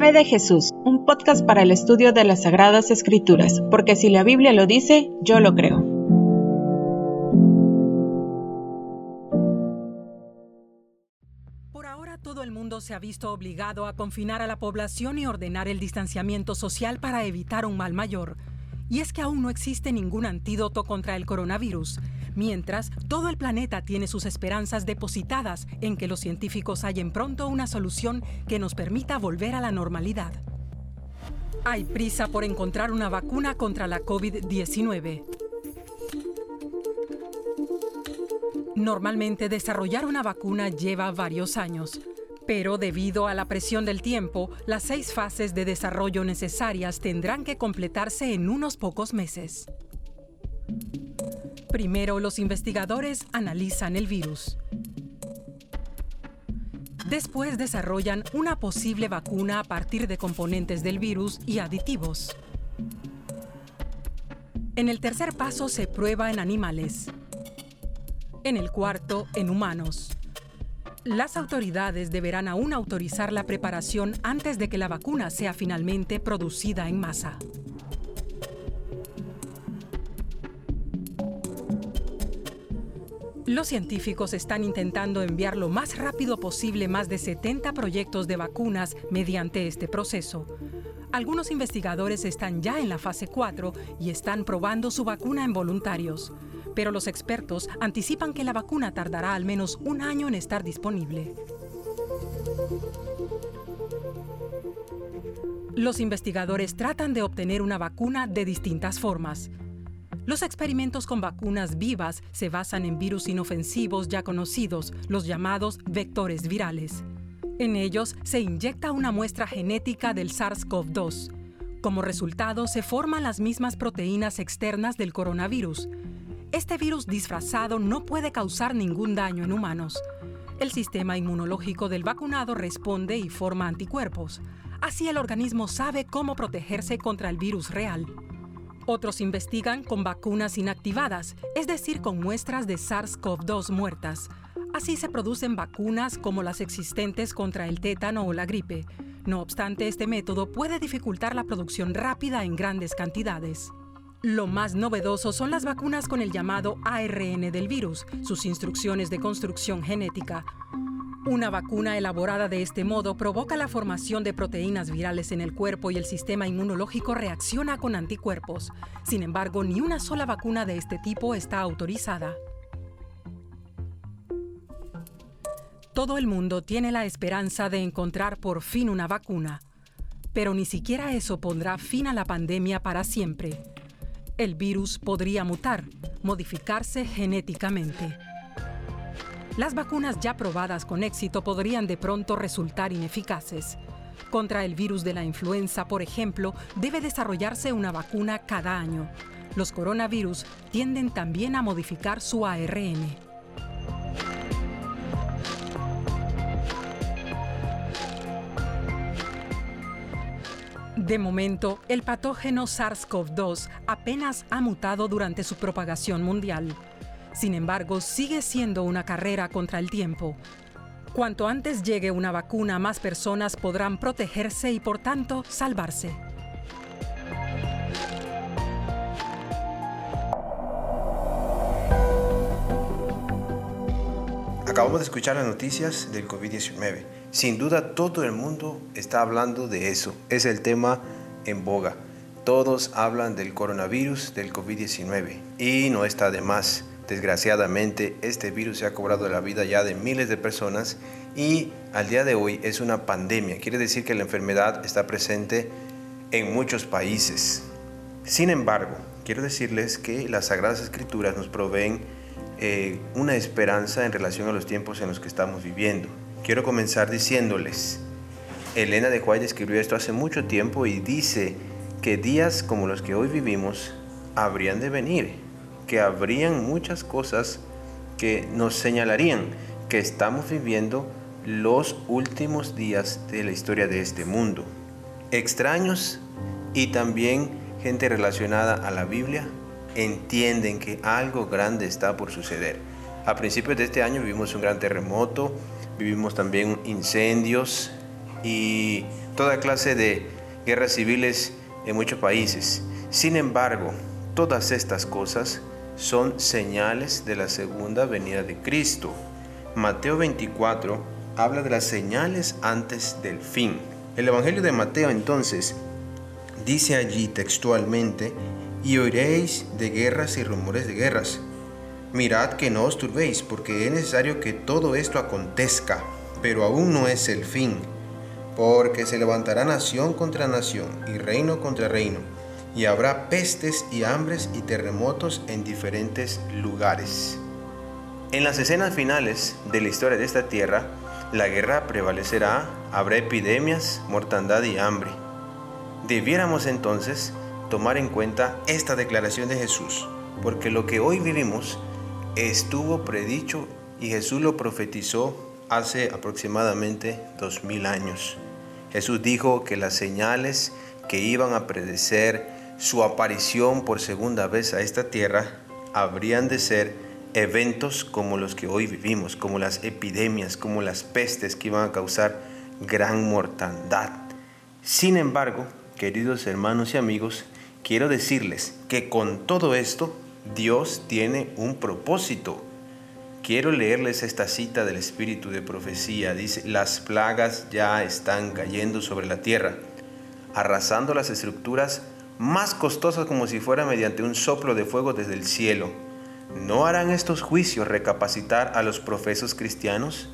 Fe de Jesús, un podcast para el estudio de las Sagradas Escrituras, porque si la Biblia lo dice, yo lo creo. Por ahora todo el mundo se ha visto obligado a confinar a la población y ordenar el distanciamiento social para evitar un mal mayor. Y es que aún no existe ningún antídoto contra el coronavirus mientras todo el planeta tiene sus esperanzas depositadas en que los científicos hallen pronto una solución que nos permita volver a la normalidad. Hay prisa por encontrar una vacuna contra la COVID-19. Normalmente desarrollar una vacuna lleva varios años, pero debido a la presión del tiempo, las seis fases de desarrollo necesarias tendrán que completarse en unos pocos meses. Primero, los investigadores analizan el virus. Después desarrollan una posible vacuna a partir de componentes del virus y aditivos. En el tercer paso se prueba en animales. En el cuarto, en humanos. Las autoridades deberán aún autorizar la preparación antes de que la vacuna sea finalmente producida en masa. Los científicos están intentando enviar lo más rápido posible más de 70 proyectos de vacunas mediante este proceso. Algunos investigadores están ya en la fase 4 y están probando su vacuna en voluntarios, pero los expertos anticipan que la vacuna tardará al menos un año en estar disponible. Los investigadores tratan de obtener una vacuna de distintas formas. Los experimentos con vacunas vivas se basan en virus inofensivos ya conocidos, los llamados vectores virales. En ellos se inyecta una muestra genética del SARS-CoV-2. Como resultado, se forman las mismas proteínas externas del coronavirus. Este virus disfrazado no puede causar ningún daño en humanos. El sistema inmunológico del vacunado responde y forma anticuerpos. Así el organismo sabe cómo protegerse contra el virus real. Otros investigan con vacunas inactivadas, es decir, con muestras de SARS-CoV-2 muertas. Así se producen vacunas como las existentes contra el tétano o la gripe. No obstante, este método puede dificultar la producción rápida en grandes cantidades. Lo más novedoso son las vacunas con el llamado ARN del virus, sus instrucciones de construcción genética. Una vacuna elaborada de este modo provoca la formación de proteínas virales en el cuerpo y el sistema inmunológico reacciona con anticuerpos. Sin embargo, ni una sola vacuna de este tipo está autorizada. Todo el mundo tiene la esperanza de encontrar por fin una vacuna, pero ni siquiera eso pondrá fin a la pandemia para siempre. El virus podría mutar, modificarse genéticamente. Las vacunas ya probadas con éxito podrían de pronto resultar ineficaces. Contra el virus de la influenza, por ejemplo, debe desarrollarse una vacuna cada año. Los coronavirus tienden también a modificar su ARN. De momento, el patógeno SARS-CoV-2 apenas ha mutado durante su propagación mundial. Sin embargo, sigue siendo una carrera contra el tiempo. Cuanto antes llegue una vacuna, más personas podrán protegerse y por tanto salvarse. Acabamos de escuchar las noticias del COVID-19. Sin duda todo el mundo está hablando de eso. Es el tema en boga. Todos hablan del coronavirus, del COVID-19. Y no está de más. Desgraciadamente, este virus se ha cobrado la vida ya de miles de personas y al día de hoy es una pandemia. Quiere decir que la enfermedad está presente en muchos países. Sin embargo, quiero decirles que las Sagradas Escrituras nos proveen eh, una esperanza en relación a los tiempos en los que estamos viviendo. Quiero comenzar diciéndoles, Elena de White escribió esto hace mucho tiempo y dice que días como los que hoy vivimos habrían de venir que habrían muchas cosas que nos señalarían que estamos viviendo los últimos días de la historia de este mundo. Extraños y también gente relacionada a la Biblia entienden que algo grande está por suceder. A principios de este año vivimos un gran terremoto, vivimos también incendios y toda clase de guerras civiles en muchos países. Sin embargo, todas estas cosas son señales de la segunda venida de Cristo. Mateo 24 habla de las señales antes del fin. El Evangelio de Mateo entonces dice allí textualmente, y oiréis de guerras y rumores de guerras. Mirad que no os turbéis, porque es necesario que todo esto acontezca, pero aún no es el fin, porque se levantará nación contra nación y reino contra reino, y habrá pestes y hambres y terremotos en diferentes lugares. En las escenas finales de la historia de esta tierra, la guerra prevalecerá, habrá epidemias, mortandad y hambre. Debiéramos entonces tomar en cuenta esta declaración de Jesús, porque lo que hoy vivimos estuvo predicho y Jesús lo profetizó hace aproximadamente dos mil años. Jesús dijo que las señales que iban a predecer su aparición por segunda vez a esta tierra habrían de ser eventos como los que hoy vivimos, como las epidemias, como las pestes que iban a causar gran mortandad. Sin embargo, queridos hermanos y amigos, quiero decirles que con todo esto Dios tiene un propósito. Quiero leerles esta cita del Espíritu de Profecía. Dice, las plagas ya están cayendo sobre la tierra, arrasando las estructuras más costosas como si fuera mediante un soplo de fuego desde el cielo. ¿No harán estos juicios recapacitar a los profesos cristianos?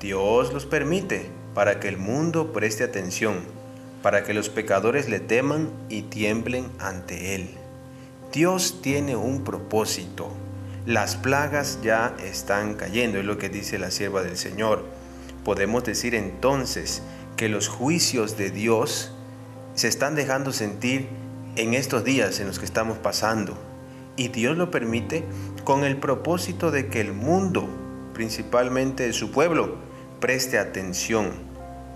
Dios los permite para que el mundo preste atención para que los pecadores le teman y tiemblen ante Él. Dios tiene un propósito. Las plagas ya están cayendo, es lo que dice la sierva del Señor. Podemos decir entonces que los juicios de Dios se están dejando sentir en estos días en los que estamos pasando. Y Dios lo permite con el propósito de que el mundo, principalmente su pueblo, preste atención,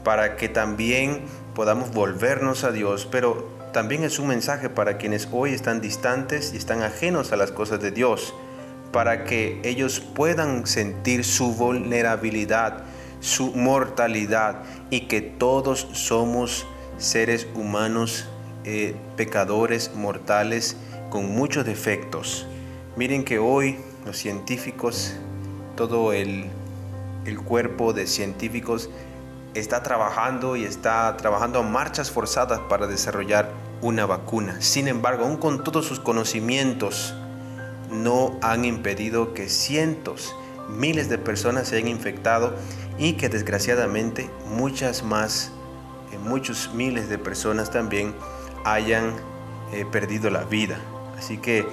para que también podamos volvernos a Dios, pero también es un mensaje para quienes hoy están distantes y están ajenos a las cosas de Dios, para que ellos puedan sentir su vulnerabilidad, su mortalidad y que todos somos seres humanos, eh, pecadores, mortales, con muchos defectos. Miren que hoy los científicos, todo el, el cuerpo de científicos está trabajando y está trabajando a marchas forzadas para desarrollar una vacuna. Sin embargo, aún con todos sus conocimientos, no han impedido que cientos, miles de personas se hayan infectado y que desgraciadamente muchas más, eh, muchos miles de personas también hayan eh, perdido la vida. Así que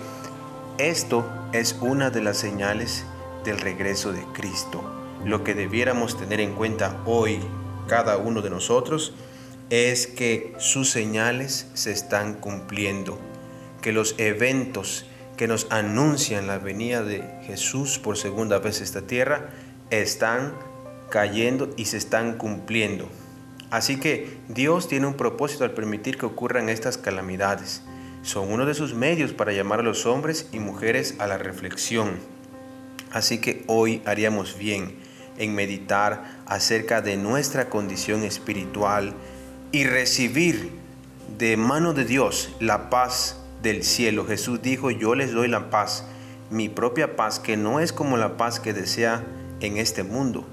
esto es una de las señales del regreso de Cristo. Lo que debiéramos tener en cuenta hoy cada uno de nosotros es que sus señales se están cumpliendo, que los eventos que nos anuncian la venida de Jesús por segunda vez a esta tierra están cayendo y se están cumpliendo. Así que Dios tiene un propósito al permitir que ocurran estas calamidades. Son uno de sus medios para llamar a los hombres y mujeres a la reflexión. Así que hoy haríamos bien en meditar acerca de nuestra condición espiritual y recibir de mano de Dios la paz del cielo. Jesús dijo, yo les doy la paz, mi propia paz, que no es como la paz que desea en este mundo.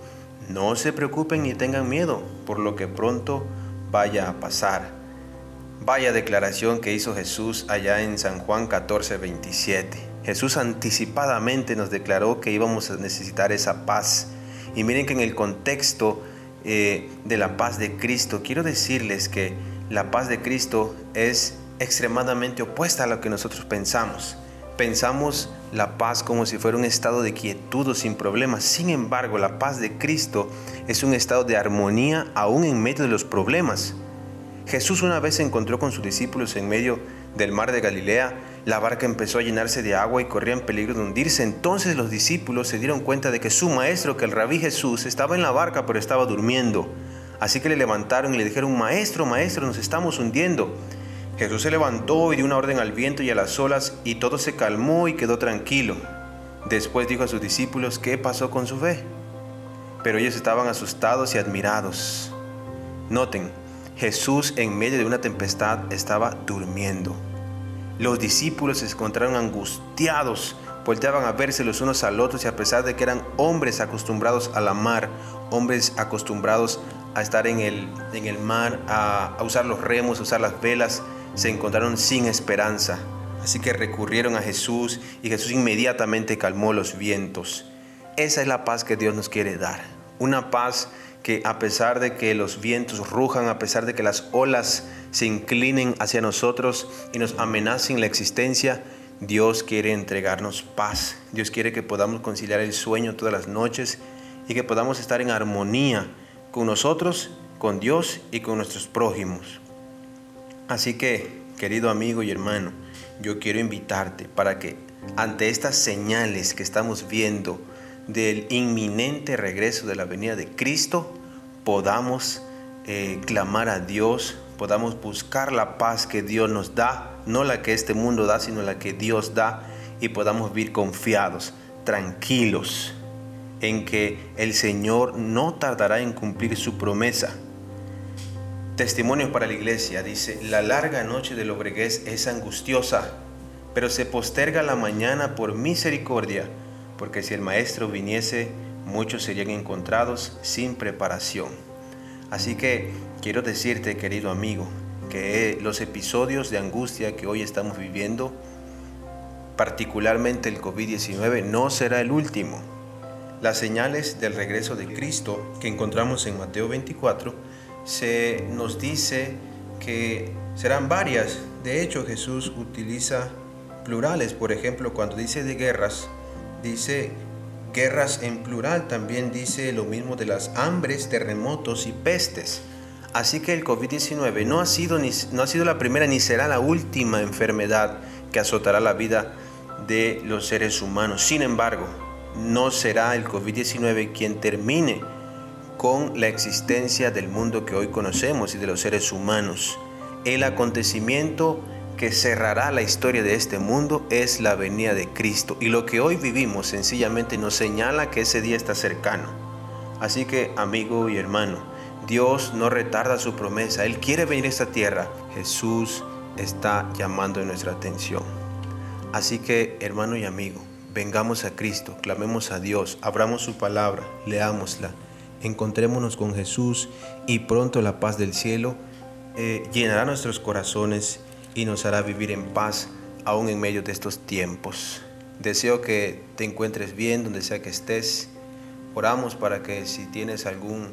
No se preocupen ni tengan miedo por lo que pronto vaya a pasar. Vaya declaración que hizo Jesús allá en San Juan 14, 27. Jesús anticipadamente nos declaró que íbamos a necesitar esa paz y miren que en el contexto eh, de la paz de Cristo, quiero decirles que la paz de Cristo es extremadamente opuesta a lo que nosotros pensamos. Pensamos la paz como si fuera un estado de quietud o sin problemas. Sin embargo, la paz de Cristo es un estado de armonía aún en medio de los problemas. Jesús una vez se encontró con sus discípulos en medio del mar de Galilea la barca empezó a llenarse de agua y corría en peligro de hundirse. Entonces los discípulos se dieron cuenta de que su maestro, que el rabí Jesús, estaba en la barca pero estaba durmiendo. Así que le levantaron y le dijeron, Maestro, Maestro, nos estamos hundiendo. Jesús se levantó y dio una orden al viento y a las olas y todo se calmó y quedó tranquilo. Después dijo a sus discípulos qué pasó con su fe. Pero ellos estaban asustados y admirados. Noten, Jesús en medio de una tempestad estaba durmiendo. Los discípulos se encontraron angustiados, volteaban a verse los unos al otro y a pesar de que eran hombres acostumbrados a la mar, hombres acostumbrados a estar en el, en el mar, a, a usar los remos, a usar las velas, se encontraron sin esperanza. Así que recurrieron a Jesús y Jesús inmediatamente calmó los vientos. Esa es la paz que Dios nos quiere dar. Una paz que a pesar de que los vientos rujan, a pesar de que las olas se inclinen hacia nosotros y nos amenacen la existencia, Dios quiere entregarnos paz. Dios quiere que podamos conciliar el sueño todas las noches y que podamos estar en armonía con nosotros, con Dios y con nuestros prójimos. Así que, querido amigo y hermano, yo quiero invitarte para que ante estas señales que estamos viendo del inminente regreso de la venida de Cristo, podamos eh, clamar a Dios, podamos buscar la paz que Dios nos da, no la que este mundo da, sino la que Dios da, y podamos vivir confiados, tranquilos, en que el Señor no tardará en cumplir su promesa Testimonio para la iglesia dice, la larga noche del obregués es angustiosa, pero se posterga la mañana por misericordia, porque si el maestro viniese, muchos serían encontrados sin preparación. Así que quiero decirte, querido amigo, que los episodios de angustia que hoy estamos viviendo, particularmente el COVID-19, no será el último. Las señales del regreso de Cristo que encontramos en Mateo 24 se nos dice que serán varias. De hecho, Jesús utiliza plurales. Por ejemplo, cuando dice de guerras, dice guerras en plural. También dice lo mismo de las hambres, terremotos y pestes. Así que el COVID-19 no, ha sido no ha sido la primera ni será la última enfermedad que azotará la vida de los seres humanos. Sin embargo, no será el COVID-19 quien termine con la existencia del mundo que hoy conocemos y de los seres humanos. El acontecimiento que cerrará la historia de este mundo es la venida de Cristo y lo que hoy vivimos sencillamente nos señala que ese día está cercano. Así que amigo y hermano, Dios no retarda su promesa, Él quiere venir a esta tierra. Jesús está llamando nuestra atención. Así que hermano y amigo, vengamos a Cristo, clamemos a Dios, abramos su palabra, leámosla encontrémonos con Jesús y pronto la paz del cielo eh, llenará nuestros corazones y nos hará vivir en paz aún en medio de estos tiempos. Deseo que te encuentres bien donde sea que estés. Oramos para que si tienes algún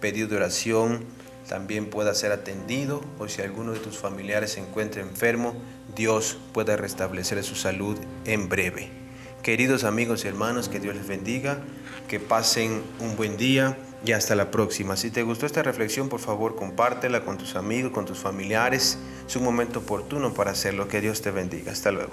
pedido de oración, también pueda ser atendido o si alguno de tus familiares se encuentra enfermo, Dios pueda restablecer su salud en breve. Queridos amigos y hermanos, que Dios les bendiga que pasen un buen día y hasta la próxima. Si te gustó esta reflexión, por favor, compártela con tus amigos, con tus familiares. Es un momento oportuno para hacerlo. Que Dios te bendiga. Hasta luego.